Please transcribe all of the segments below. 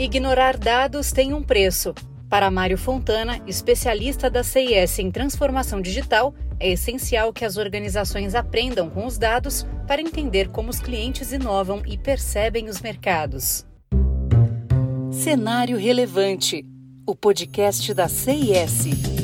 Ignorar dados tem um preço. Para Mário Fontana, especialista da CIS em transformação digital, é essencial que as organizações aprendam com os dados para entender como os clientes inovam e percebem os mercados. Cenário Relevante o podcast da CIS.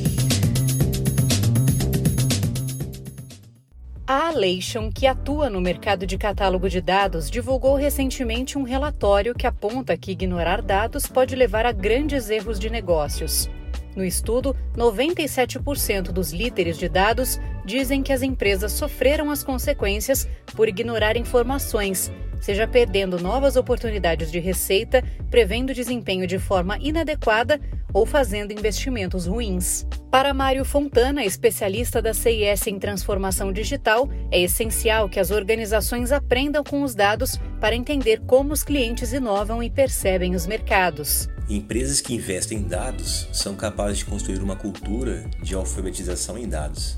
Alation, que atua no mercado de catálogo de dados, divulgou recentemente um relatório que aponta que ignorar dados pode levar a grandes erros de negócios. No estudo, 97% dos líderes de dados dizem que as empresas sofreram as consequências por ignorar informações, seja perdendo novas oportunidades de receita, prevendo desempenho de forma inadequada ou fazendo investimentos ruins. Para Mário Fontana, especialista da CIS em transformação digital, é essencial que as organizações aprendam com os dados para entender como os clientes inovam e percebem os mercados. Empresas que investem em dados são capazes de construir uma cultura de alfabetização em dados.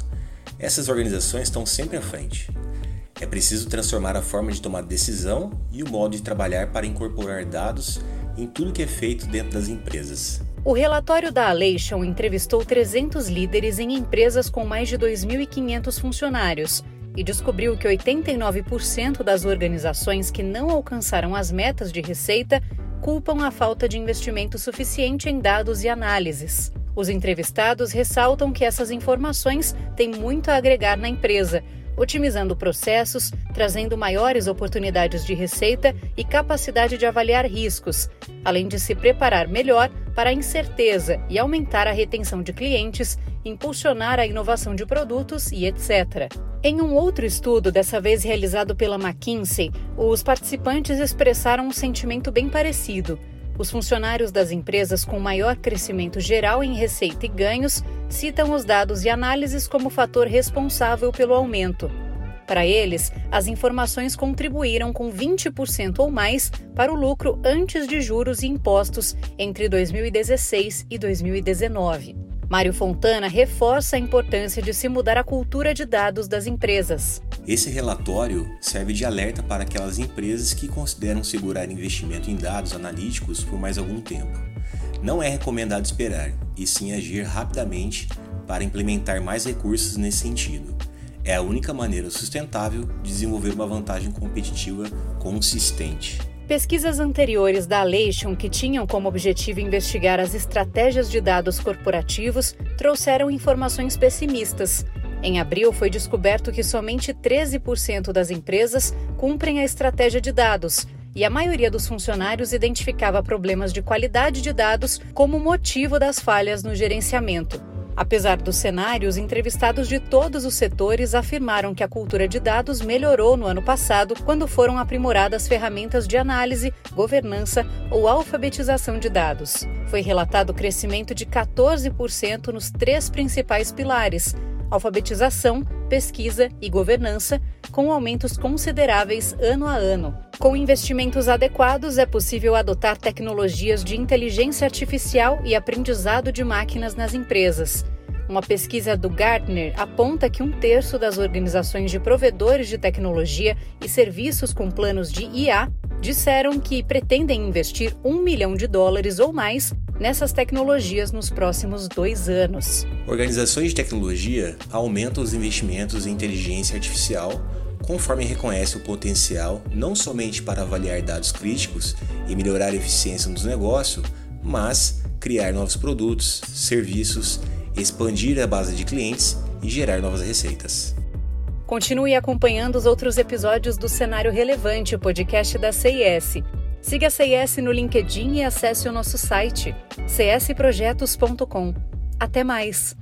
Essas organizações estão sempre à frente. É preciso transformar a forma de tomar decisão e o modo de trabalhar para incorporar dados em tudo que é feito dentro das empresas. O relatório da Alation entrevistou 300 líderes em empresas com mais de 2.500 funcionários e descobriu que 89% das organizações que não alcançaram as metas de receita culpam a falta de investimento suficiente em dados e análises. Os entrevistados ressaltam que essas informações têm muito a agregar na empresa otimizando processos, trazendo maiores oportunidades de receita e capacidade de avaliar riscos, além de se preparar melhor para a incerteza e aumentar a retenção de clientes, impulsionar a inovação de produtos e etc. Em um outro estudo, dessa vez realizado pela McKinsey, os participantes expressaram um sentimento bem parecido. Os funcionários das empresas com maior crescimento geral em receita e ganhos citam os dados e análises como fator responsável pelo aumento. Para eles, as informações contribuíram com 20% ou mais para o lucro antes de juros e impostos entre 2016 e 2019. Mário Fontana reforça a importância de se mudar a cultura de dados das empresas. Esse relatório serve de alerta para aquelas empresas que consideram segurar investimento em dados analíticos por mais algum tempo. Não é recomendado esperar, e sim agir rapidamente para implementar mais recursos nesse sentido. É a única maneira sustentável de desenvolver uma vantagem competitiva consistente. Pesquisas anteriores da Alation, que tinham como objetivo investigar as estratégias de dados corporativos, trouxeram informações pessimistas. Em abril, foi descoberto que somente 13% das empresas cumprem a estratégia de dados e a maioria dos funcionários identificava problemas de qualidade de dados como motivo das falhas no gerenciamento. Apesar do cenário, os entrevistados de todos os setores afirmaram que a cultura de dados melhorou no ano passado quando foram aprimoradas ferramentas de análise, governança ou alfabetização de dados. Foi relatado crescimento de 14% nos três principais pilares: alfabetização, pesquisa e governança, com aumentos consideráveis ano a ano. Com investimentos adequados, é possível adotar tecnologias de inteligência artificial e aprendizado de máquinas nas empresas. Uma pesquisa do Gartner aponta que um terço das organizações de provedores de tecnologia e serviços com planos de IA disseram que pretendem investir um milhão de dólares ou mais nessas tecnologias nos próximos dois anos. Organizações de tecnologia aumentam os investimentos em inteligência artificial conforme reconhece o potencial não somente para avaliar dados críticos e melhorar a eficiência dos negócios, mas criar novos produtos, serviços, expandir a base de clientes e gerar novas receitas. Continue acompanhando os outros episódios do Cenário Relevante, o podcast da CIS. Siga a CIS no LinkedIn e acesse o nosso site csprojetos.com. Até mais!